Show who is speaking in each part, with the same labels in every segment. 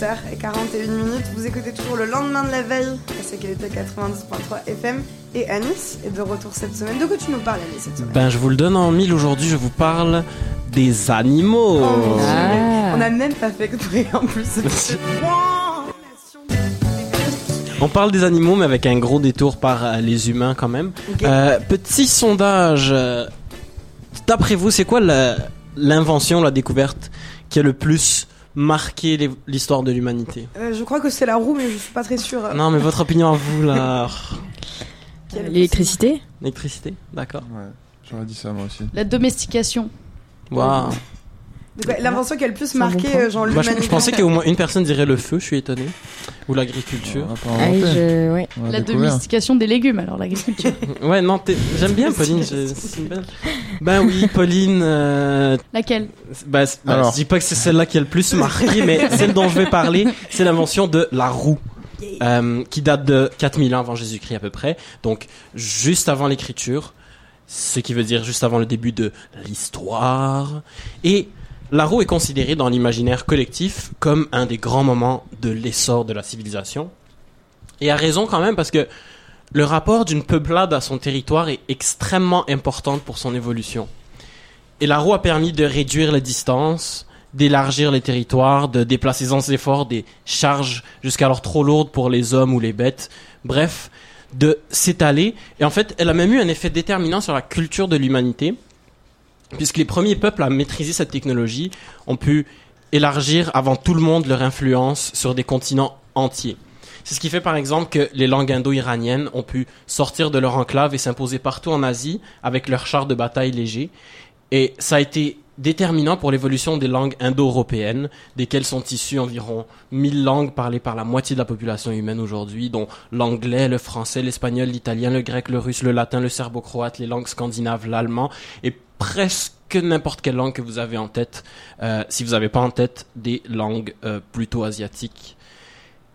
Speaker 1: 7h41 minutes. Vous écoutez toujours le lendemain de la veille à Sécurité 90.3 FM. Et Anis est de retour cette semaine. De quoi tu nous parles, Anis, cette semaine?
Speaker 2: Ben, je vous le donne en mille aujourd'hui. Je vous parle des animaux.
Speaker 1: Oh,
Speaker 3: Ah.
Speaker 1: On n'a même pas fait exprès en plus.
Speaker 2: On parle des animaux, mais avec un gros détour par euh, les humains quand même. Euh, petit sondage. euh, D'après vous, c'est quoi la- l'invention, la découverte qui a le plus marqué l'histoire de l'humanité
Speaker 1: Euh, je crois que c'est la roue, mais je suis pas très sûre.
Speaker 2: Non, mais votre opinion à vous, là.
Speaker 1: Plus-
Speaker 3: L'électricité?
Speaker 2: L'électricité D'accord.
Speaker 4: Ouais, j'aurais dit ça moi aussi.
Speaker 5: La domestication.
Speaker 2: Waouh.
Speaker 1: Quoi- L'invention qui a le plus
Speaker 3: bon
Speaker 1: marqué,
Speaker 3: point.
Speaker 1: euh, genre
Speaker 2: Moi, je, pensais qu'au moins une personne dirait le feu, je suis étonné. Ou l'agriculture.
Speaker 3: Ah, je... ouais.
Speaker 5: La domestication des légumes, alors l'agriculture.
Speaker 2: Ouais, non, j'aime bien Pauline. belle- Ben oui, Pauline. euh,
Speaker 5: Laquelle?
Speaker 2: bah, bah,
Speaker 4: Alors.
Speaker 2: je dis pas que c'est celle-là qui a le plus marqué, mais celle dont je vais parler, c'est l'invention de la roue. euh, qui date de 4000 ans avant Jésus-Christ à peu près, donc juste avant l'écriture, ce qui veut dire juste avant le début de l'histoire. Et la roue est considérée dans l'imaginaire collectif comme un des grands moments de l'essor de la civilisation. Et à raison quand même parce que le rapport d'une peuplade à son territoire est extrêmement important pour son évolution. Et la roue a permis de réduire les distances, d'élargir les territoires, de déplacer sans effort des charges jusqu'alors trop lourdes pour les hommes ou les bêtes. Bref, de s'étaler. Et en fait, elle a même eu un effet déterminant sur la culture de l'humanité, puisque les premiers peuples à maîtriser cette technologie ont pu élargir avant tout le monde leur influence sur des continents entiers. C'est ce qui fait par exemple que les langues indo-iraniennes ont pu sortir de leur enclave et s'imposer partout en Asie avec leurs chars de bataille légers. Et ça a été déterminant pour l'évolution des langues indo-européennes, desquelles sont issues environ 1000 langues parlées par la moitié de la population humaine aujourd'hui, dont l'anglais, le français, l'espagnol, l'italien, le grec, le russe, le latin, le serbo-croate, les langues scandinaves, l'allemand, presque n'importe quelle langue que vous avez en tête, euh, si vous n'avez pas en tête des langues euh, plutôt asiatiques.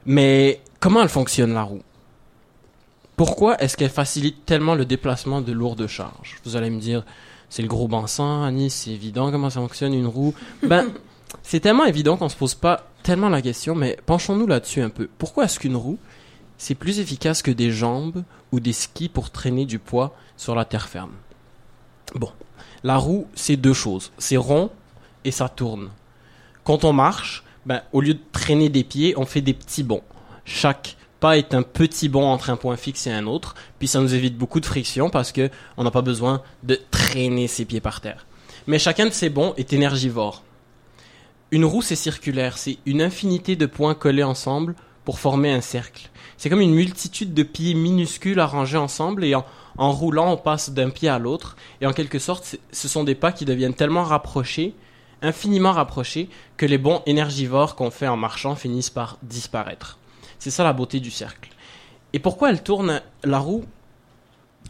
Speaker 2: Mais comment elle fonctionne la roue? Pourquoi est-ce qu'elle facilite tellement le déplacement de lourdes charges? Vous allez me dire, c'est le gros bon sens, Anis, c'est évident comment ça fonctionne une roue. Ben, c'est tellement évident qu'on se pose pas tellement la question, mais penchons-nous là-dessus un peu. Pourquoi est-ce qu'une roue, c'est plus efficace que des jambes ou des skis pour traîner du poids sur la terre ferme? Bon, la roue, c'est deux choses. C'est rond et ça tourne. Quand on marche, ben, au lieu de traîner des pieds, on fait des petits bonds. Chaque pas est un petit bond entre un point fixe et un autre, puis ça nous évite beaucoup de friction parce que on n'a pas besoin de traîner ses pieds par terre. Mais chacun de ces bonds est énergivore. Une roue, c'est circulaire, c'est une infinité de points collés ensemble pour former un cercle. C'est comme une multitude de pieds minuscules arrangés ensemble et en, en roulant, on passe d'un pied à l'autre. Et en quelque sorte, ce sont des pas qui deviennent tellement rapprochés, infiniment rapprochés, que les bonds énergivores qu'on fait en marchant finissent par disparaître. C'est ça la beauté du cercle. Et pourquoi elle tourne la roue?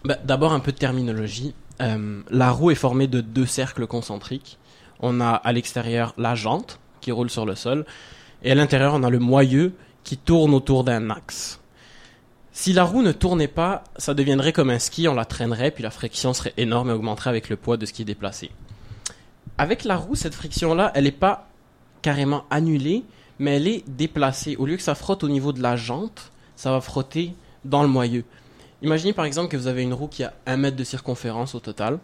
Speaker 2: Ben, D'abord un peu de terminologie. Euh, la roue est formée de deux cercles concentriques. On a à l'extérieur la jante qui roule sur le sol et à l'intérieur on a le moyeu qui tourne autour d'un axe. Si la roue ne tournait pas, ça deviendrait comme un ski, on la traînerait puis la friction serait énorme et augmenterait avec le poids de ce qui est déplacé. Avec la roue, cette friction-là, elle n'est pas carrément annulée, mais elle est déplacée. Au lieu que ça frotte au niveau de la jante, ça va frotter dans le moyeu. Imaginez par exemple que vous avez une roue qui a 1 mètre de circonférence au total,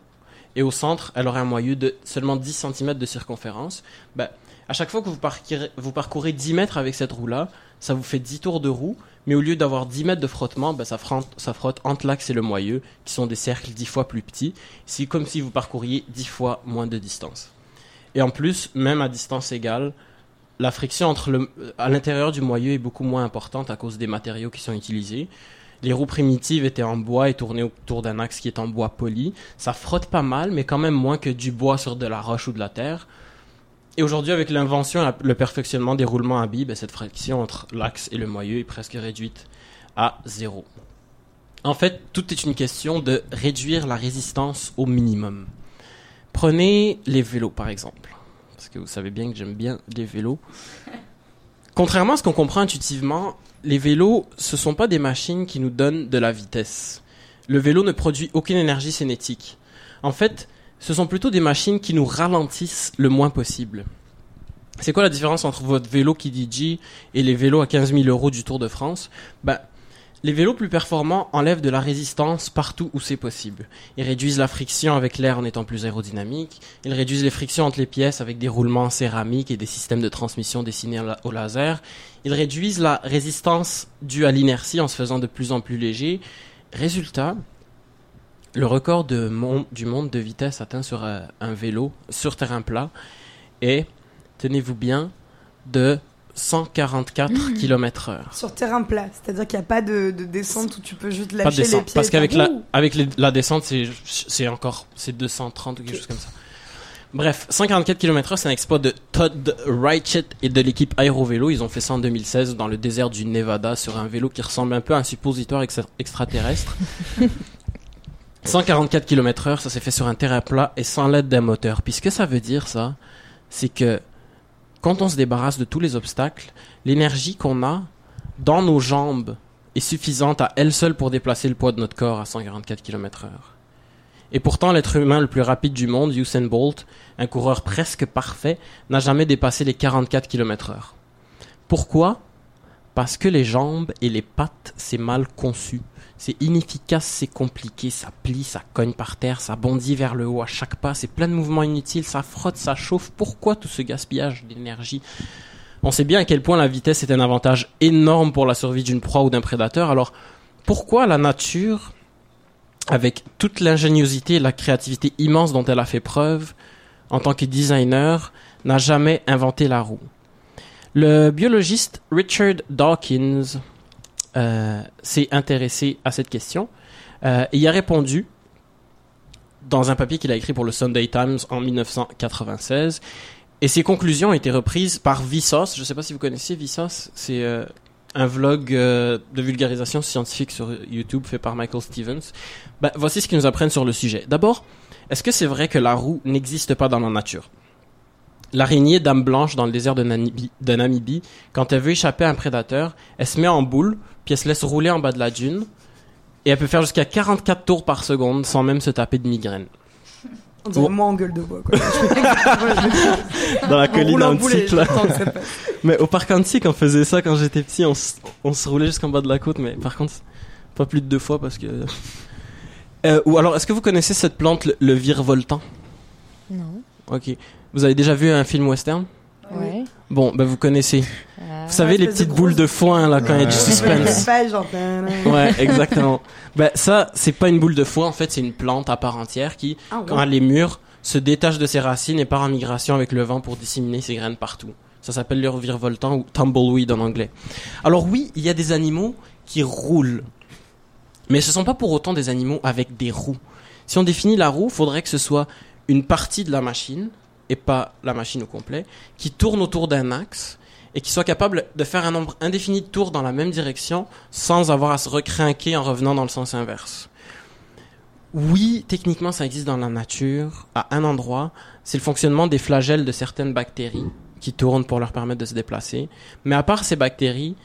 Speaker 2: et au centre, elle aurait un moyeu de seulement 10 cm de circonférence. Ben, à chaque fois que vous parcourez, vous parcourez 10 mètres avec cette roue-là, ça vous fait 10 tours de roue, mais au lieu d'avoir 10 mètres de frottement, ben, ça, frotte, entre l'axe et le moyeu, qui sont des cercles 10 fois plus petits. C'est comme si vous parcouriez 10 fois moins de distance. Et en plus, même à distance égale, la friction à l'intérieur du moyeu est beaucoup moins importante à cause des matériaux qui sont utilisés. Les roues primitives étaient en bois et tournées autour d'un axe qui est en bois poli. Ça frotte pas mal, mais quand même moins que du bois sur de la roche ou de la terre. Et aujourd'hui, avec l'invention le perfectionnement des roulements à billes, ben, cette friction entre l'axe et le moyeu est presque réduite à zéro. En fait, tout est une question de réduire la résistance au minimum. Prenez les vélos, par exemple. Parce que vous savez bien que j'aime bien les vélos. Contrairement à ce qu'on comprend intuitivement, les vélos, ce sont pas des machines qui nous donnent de la vitesse. Le vélo ne produit aucune énergie cinétique. En fait, ce sont plutôt des machines qui nous ralentissent le moins possible. C'est quoi la différence entre votre vélo qui et les vélos à 15 000 euros du Tour de France? Ben, les vélos plus performants enlèvent de la résistance partout où c'est possible. Ils réduisent la friction avec l'air en étant plus aérodynamique. Ils réduisent les frictions entre les pièces avec des roulements céramiques et des systèmes de transmission dessinés au laser. Ils réduisent la résistance due à l'inertie en se faisant de plus en plus léger. Résultat, le record du monde de vitesse atteint sur euh, un vélo sur terrain plat est, tenez-vous bien, de 144 mmh. km heure.
Speaker 1: Sur terrain plat, c'est-à-dire qu'il n'y a pas de, descente où tu peux juste lâcher les pieds.
Speaker 2: Parce qu'avec la, avec la descente, c'est encore c'est 230 ou quelque chose comme ça. Bref, 144 km/h, c'est un exploit de Todd Reichett et de l'équipe Aérovélo. Ils ont fait ça en 2016 dans le désert du Nevada sur un vélo qui ressemble un peu à un suppositoire extraterrestre. 144 km/h, ça s'est fait sur un terrain plat et sans l'aide d'un moteur. Puis ce que ça veut dire, ça, c'est que quand on se débarrasse de tous les obstacles, l'énergie qu'on a dans nos jambes est suffisante à elle seule pour déplacer le poids de notre corps à 144 km/h. Et pourtant, l'être humain le plus rapide du monde, Usain Bolt, un coureur presque parfait, n'a jamais dépassé les 44 km/h. Pourquoi? Parce que les jambes et les pattes, c'est mal conçu. C'est inefficace, c'est compliqué, ça plie, ça cogne par terre, ça bondit vers le haut à chaque pas, c'est plein de mouvements inutiles, ça frotte, ça chauffe. Pourquoi tout ce gaspillage d'énergie? On sait bien à quel point la vitesse est un avantage énorme pour la survie d'une proie ou d'un prédateur. Alors, pourquoi la nature, avec toute l'ingéniosité et la créativité immense dont elle a fait preuve en tant que designer, n'a jamais inventé la roue? Le biologiste Richard Dawkins s'est intéressé à cette question euh, et y a répondu dans un papier qu'il a écrit pour le Sunday Times en 1996. Et ses conclusions ont été reprises par Vsauce. Je ne sais pas si vous connaissez Vsauce. C'est euh, un vlog de vulgarisation scientifique sur YouTube fait par Michael Stevens. Bah, voici ce qu'ils nous apprennent sur le sujet. D'abord, est-ce que c'est vrai que la roue n'existe pas dans la nature? L'araignée dame blanche dans le désert de Namibie, quand elle veut échapper à un prédateur, elle se met en boule, puis elle se laisse rouler en bas de la dune, et elle peut faire jusqu'à 44 tours par seconde sans même se taper de migraine.
Speaker 1: On dirait moi en gueule de bois, quoi.
Speaker 2: Dans la colline antique, là. mais au parc antique, on faisait ça quand j'étais petit, on, se roulait jusqu'en bas de la côte, mais par contre, pas plus de deux fois parce que... Euh, ou alors, est-ce que vous connaissez cette plante, le, le virevoltant?
Speaker 3: Non.
Speaker 2: Ok. Vous avez déjà vu un film western?
Speaker 3: Ouais.
Speaker 2: Bon, ben vous connaissez. Ah. Vous savez les petites boules de foin là quand il y a du suspense. ouais, exactement. ben ça, c'est pas une boule de foin en fait, c'est une plante à part entière qui, ah, quand elle est mûre, se détache de ses racines et part en migration avec le vent pour disséminer ses graines partout. Ça s'appelle le virevoltant ou tumbleweed en anglais. Alors oui, il y a des animaux qui roulent, mais ce sont pas pour autant des animaux avec des roues. Si on définit la roue, faudrait que ce soit une partie de la machine et pas la machine au complet, qui tourne autour d'un axe et qui soit capable de faire un nombre indéfini de tours dans la même direction sans avoir à se recrinquer en revenant dans le sens inverse. Oui, techniquement, ça existe dans la nature, à un endroit. C'est le fonctionnement des flagelles de certaines bactéries qui tournent pour leur permettre de se déplacer. Mais à part ces bactéries,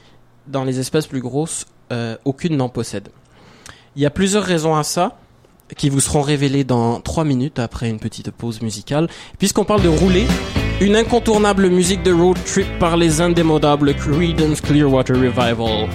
Speaker 2: dans les espèces plus grosses, euh, aucune n'en possède. Il y a plusieurs raisons à ça qui vous seront révélés dans 3 minutes après une petite pause musicale. Puisqu'on parle de rouler, une incontournable musique de road trip par les indémodables Creedence Clearwater Revival.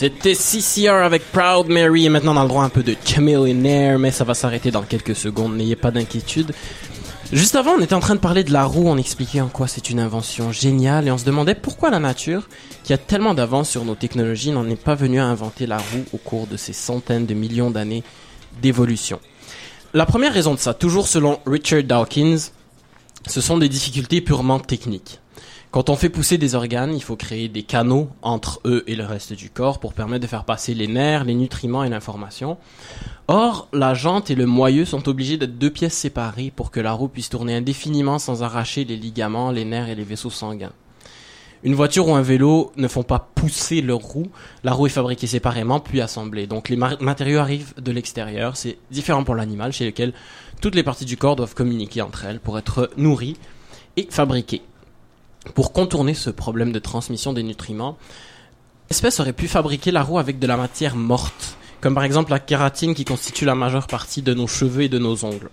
Speaker 2: C'était CCR avec Proud Mary et maintenant on a le droit un peu de Chameleonaire, mais ça va s'arrêter dans quelques secondes, n'ayez pas d'inquiétude. Juste avant, on était en train de parler de la roue, on expliquait en quoi c'est une invention géniale et on se demandait pourquoi la nature, qui a tellement d'avance sur nos technologies, n'en est pas venue à inventer la roue au cours de ces centaines de millions d'années d'évolution. La première raison de ça, toujours selon Richard Dawkins, ce sont des difficultés purement techniques. Quand on fait pousser des organes, il faut créer des canaux entre eux et le reste du corps pour permettre de faire passer les nerfs, les nutriments et l'information. Or, la jante et le moyeu sont obligés d'être deux pièces séparées pour que la roue puisse tourner indéfiniment sans arracher les ligaments, les nerfs et les vaisseaux sanguins. Une voiture ou un vélo ne font pas pousser leur roue. La roue est fabriquée séparément puis assemblée. Donc les matériaux arrivent de l'extérieur. C'est différent pour l'animal chez lequel toutes les parties du corps doivent communiquer entre elles pour être nourries et fabriquées. Pour contourner ce problème de transmission des nutriments, l'espèce aurait pu fabriquer la roue avec de la matière morte, comme par exemple la kératine qui constitue la majeure partie de nos cheveux et de nos ongles.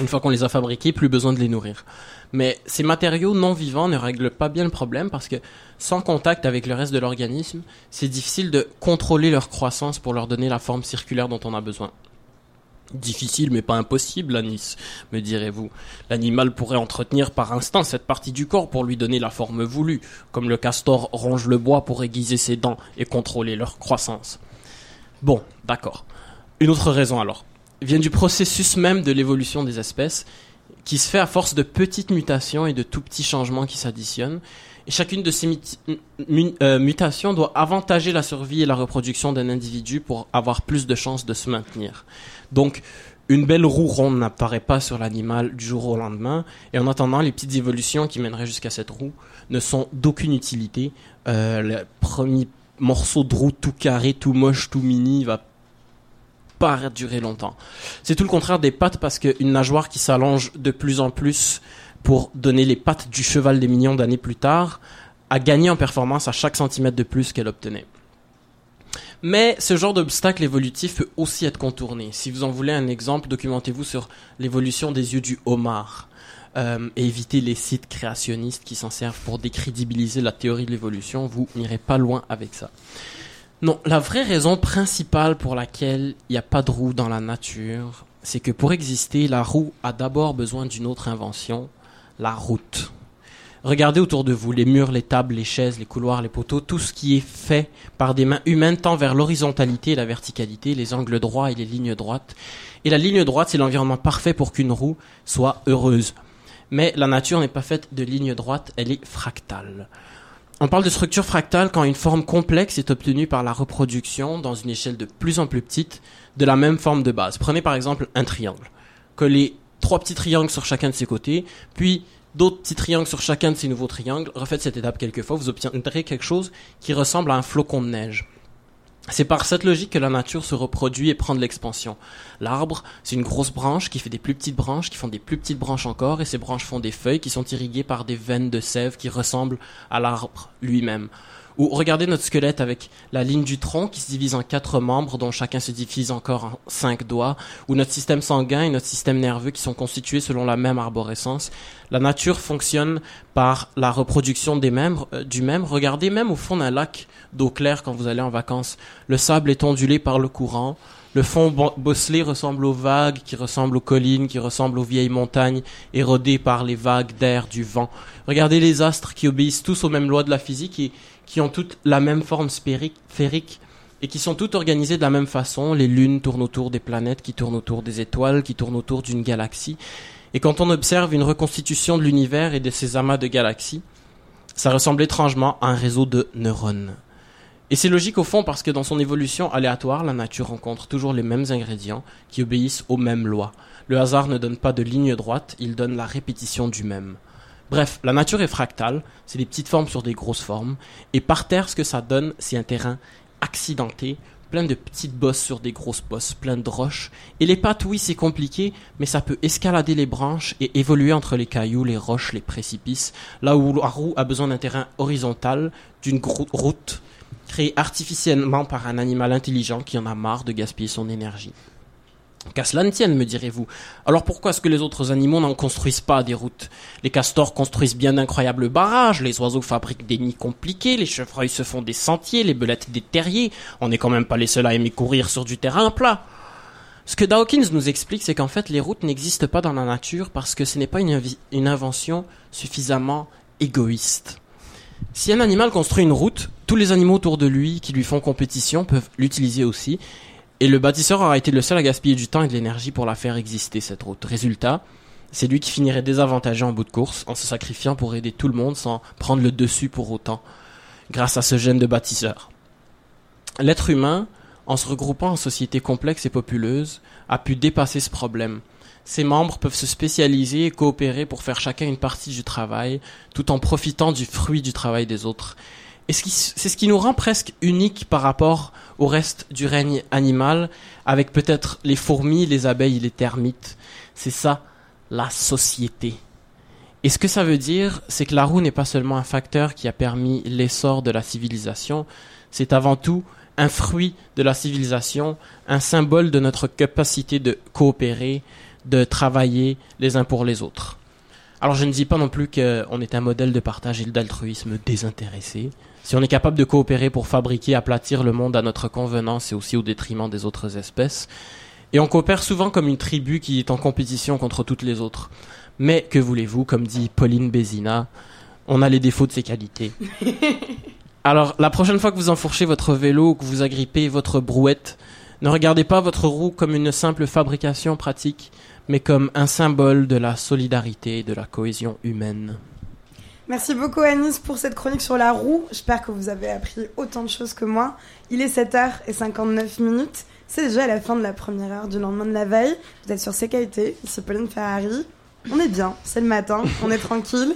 Speaker 2: Une fois qu'on les a fabriqués, plus besoin de les nourrir. Mais ces matériaux non vivants ne règlent pas bien le problème parce que sans contact avec le reste de l'organisme, c'est difficile de contrôler leur croissance pour leur donner la forme circulaire dont on a besoin. Difficile mais pas impossible, Anis, me direz-vous. L'animal pourrait entretenir par instinct cette partie du corps pour lui donner la forme voulue, comme le castor ronge le bois pour aiguiser ses dents et contrôler leur croissance. Bon, d'accord. Une autre raison alors vient du processus même de l'évolution des espèces, qui se fait à force de petites mutations et de tout petits changements qui s'additionnent. Et chacune de ces euh, mutations doit avantager la survie et la reproduction d'un individu pour avoir plus de chances de se maintenir. Donc, une belle roue ronde n'apparaît pas sur l'animal du jour au lendemain, et en attendant, les petites évolutions qui mèneraient jusqu'à cette roue ne sont d'aucune utilité. Euh, le premier morceau de roue tout carré, tout moche, tout mini va pas durer longtemps. C'est tout le contraire des pattes parce qu'une nageoire qui s'allonge de plus en plus pour donner les pattes du cheval des millions d'années plus tard a gagné en performance à chaque centimètre de plus qu'elle obtenait. Mais ce genre d'obstacle évolutif peut aussi être contourné. Si vous en voulez un exemple, documentez-vous sur l'évolution des yeux du homard. Euh, et évitez les sites créationnistes qui s'en servent pour décrédibiliser la théorie de l'évolution. Vous n'irez pas loin avec ça. Non, la vraie raison principale pour laquelle il n'y a pas de roue dans la nature, c'est que pour exister, la roue a d'abord besoin d'une autre invention, la route. Regardez autour de vous, les murs, les tables, les chaises, les couloirs, les poteaux, tout ce qui est fait par des mains humaines tend vers l'horizontalité et la verticalité, les angles droits et les lignes droites. Et la ligne droite, c'est l'environnement parfait pour qu'une roue soit heureuse. Mais la nature n'est pas faite de lignes droites, elle est fractale. On parle de structure fractale quand une forme complexe est obtenue par la reproduction dans une échelle de plus en plus petite de la même forme de base. Prenez par exemple un triangle. Collez trois petits triangles sur chacun de ses côtés, puis d'autres petits triangles sur chacun de ces nouveaux triangles. Refaites cette étape quelques fois, vous obtiendrez quelque chose qui ressemble à un flocon de neige. C'est par cette logique que la nature se reproduit et prend de l'expansion. L'arbre, c'est une grosse branche qui fait des plus petites branches, qui font des plus petites branches encore, et ces branches font des feuilles qui sont irriguées par des veines de sève qui ressemblent à l'arbre lui-même. Ou regardez notre squelette avec la ligne du tronc qui se divise en quatre membres dont chacun se divise encore en cinq doigts, ou notre système sanguin et notre système nerveux qui sont constitués selon la même arborescence. La nature fonctionne par la reproduction des membres, euh, du même. Regardez même au fond d'un lac d'eau claire quand vous allez en vacances. Le sable est ondulé par le courant. Le fond bosselé ressemble aux vagues, qui ressemblent aux collines, qui ressemblent aux vieilles montagnes érodées par les vagues d'air du vent. Regardez les astres qui obéissent tous aux mêmes lois de la physique et qui ont toutes la même forme sphérique et qui sont toutes organisées de la même façon. Les lunes tournent autour des planètes, qui tournent autour des étoiles, qui tournent autour d'une galaxie. Et quand on observe une reconstitution de l'univers et de ses amas de galaxies, ça ressemble étrangement à un réseau de neurones. Et c'est logique au fond parce que dans son évolution aléatoire, la nature rencontre toujours les mêmes ingrédients qui obéissent aux mêmes lois. Le hasard ne donne pas de ligne droite, il donne la répétition du même. Bref, la nature est fractale, c'est des petites formes sur des grosses formes, et par terre, ce que ça donne, c'est un terrain accidenté, plein de petites bosses sur des grosses bosses, plein de roches. Et les pattes, oui, c'est compliqué, mais ça peut escalader les branches et évoluer entre les cailloux, les roches, les précipices, là où la a besoin d'un terrain horizontal, d'une route, créée artificiellement par un animal intelligent qui en a marre de gaspiller son énergie. Qu'à cela ne tienne, me direz-vous. Alors pourquoi est-ce que les autres animaux n'en construisent pas des routes? Les castors construisent bien d'incroyables barrages, les oiseaux fabriquent des nids compliqués, les chevreuils se font des sentiers, les belettes des terriers. On n'est quand même pas les seuls à aimer courir sur du terrain plat. Ce que Dawkins nous explique, c'est qu'en fait, les routes n'existent pas dans la nature parce que ce n'est pas une, une invention suffisamment égoïste. Si un animal construit une route, tous les animaux autour de lui qui lui font compétition peuvent l'utiliser aussi, et le bâtisseur aura été le seul à gaspiller du temps et de l'énergie pour la faire exister, cette route. Résultat, c'est lui qui finirait désavantagé en bout de course, en se sacrifiant pour aider tout le monde sans prendre le dessus pour autant, grâce à ce gène de bâtisseur. L'être humain, en se regroupant en sociétés complexes et populeuses, a pu dépasser ce problème. Ses membres peuvent se spécialiser et coopérer pour faire chacun une partie du travail, tout en profitant du fruit du travail des autres. Et c'est ce qui nous rend presque unique par rapport au reste du règne animal, avec peut-être les fourmis, les abeilles les termites. C'est ça, la société. Et ce que ça veut dire, c'est que la roue n'est pas seulement un facteur qui a permis l'essor de la civilisation, c'est avant tout un fruit de la civilisation, un symbole de notre capacité de coopérer, de travailler les uns pour les autres. Alors je ne dis pas non plus qu'on est un modèle de partage et d'altruisme désintéressé. Si on est capable de coopérer pour fabriquer, aplatir le monde à notre convenance et aussi au détriment des autres espèces, et on coopère souvent comme une tribu qui est en compétition contre toutes les autres. Mais que voulez-vous, comme dit Pauline Bézina, on a les défauts de ses qualités. Alors, la prochaine fois que vous enfourchez votre vélo ou que vous agrippez votre brouette, ne regardez pas votre roue comme une simple fabrication pratique, mais comme un symbole de la solidarité et de la cohésion humaine.
Speaker 1: Merci beaucoup Anis pour cette chronique sur la roue. J'espère que vous avez appris autant de choses que moi. Il est 7h59 minutes. C'est déjà la fin de la première heure du lendemain de la veille. Vous êtes sur CKT, ici Pauline Ferrari. On est bien, c'est le matin, on est tranquille.